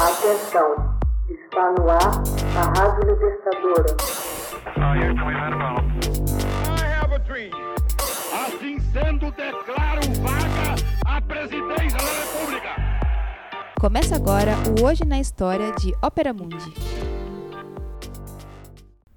Atenção, está no ar a Rádio Libertadora. I have a dream. Assim sendo, declaro vaga a presidência da República. Começa agora o Hoje na História de Ópera Mundi.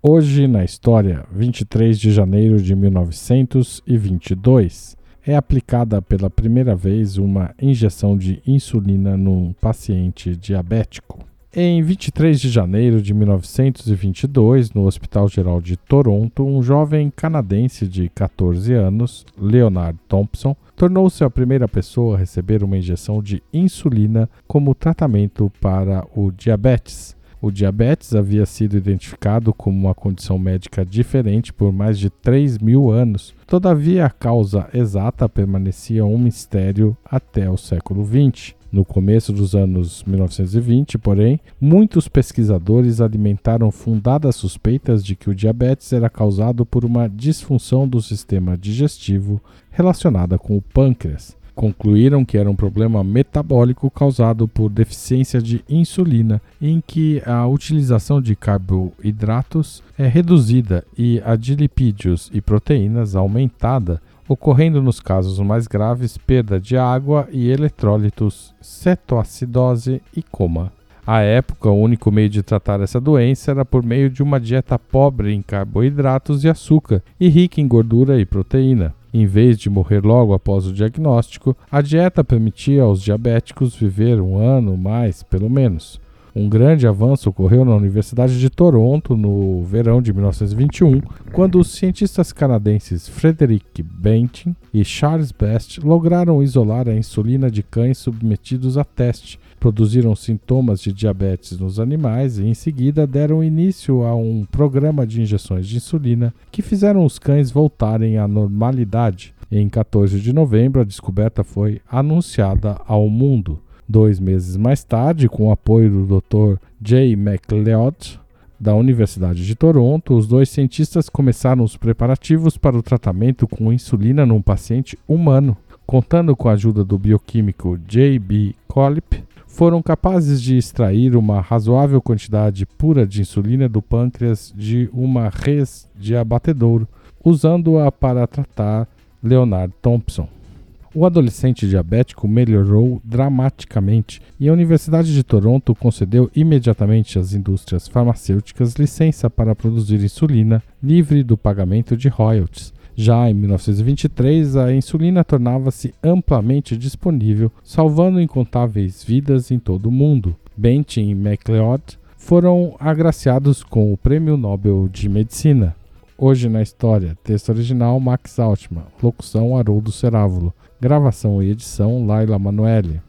Hoje na história, 23 de janeiro de 1922, é aplicada pela primeira vez uma injeção de insulina num paciente diabético. Em 23 de janeiro de 1922, no Hospital Geral de Toronto, um jovem canadense de 14 anos, Leonard Thompson, tornou-se a primeira pessoa a receber uma injeção de insulina como tratamento para o diabetes. O diabetes havia sido identificado como uma condição médica diferente por mais de 3 mil anos, todavia a causa exata permanecia um mistério até o século XX. No começo dos anos 1920, porém, muitos pesquisadores alimentaram fundadas suspeitas de que o diabetes era causado por uma disfunção do sistema digestivo relacionada com o pâncreas concluíram que era um problema metabólico causado por deficiência de insulina, em que a utilização de carboidratos é reduzida e a de lipídios e proteínas aumentada, ocorrendo nos casos mais graves perda de água e eletrólitos, cetoacidose e coma. À época, o único meio de tratar essa doença era por meio de uma dieta pobre em carboidratos e açúcar e rica em gordura e proteína. Em vez de morrer logo após o diagnóstico, a dieta permitia aos diabéticos viver um ano mais, pelo menos. Um grande avanço ocorreu na Universidade de Toronto no verão de 1921, quando os cientistas canadenses Frederick Banting e Charles Best lograram isolar a insulina de cães submetidos a teste, produziram sintomas de diabetes nos animais e, em seguida, deram início a um programa de injeções de insulina que fizeram os cães voltarem à normalidade. Em 14 de novembro, a descoberta foi anunciada ao mundo. Dois meses mais tarde, com o apoio do Dr. J. MacLeod, da Universidade de Toronto, os dois cientistas começaram os preparativos para o tratamento com insulina num paciente humano. Contando com a ajuda do bioquímico J.B. Collip, foram capazes de extrair uma razoável quantidade pura de insulina do pâncreas de uma res de abatedouro, usando-a para tratar Leonard Thompson. O adolescente diabético melhorou dramaticamente e a Universidade de Toronto concedeu imediatamente às indústrias farmacêuticas licença para produzir insulina livre do pagamento de royalties. Já em 1923, a insulina tornava-se amplamente disponível, salvando incontáveis vidas em todo o mundo. Benton e MacLeod foram agraciados com o Prêmio Nobel de Medicina. Hoje na história, texto original Max Altman, locução Haroldo Cerávulo, gravação e edição Laila Manoeli.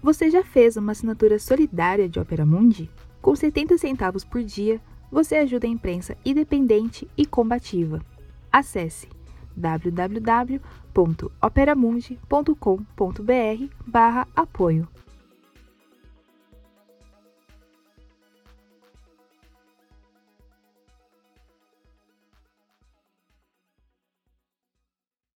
Você já fez uma assinatura solidária de Ópera Mundi? Com 70 centavos por dia, você ajuda a imprensa independente e combativa. Acesse www.operamundi.com.br/apoio.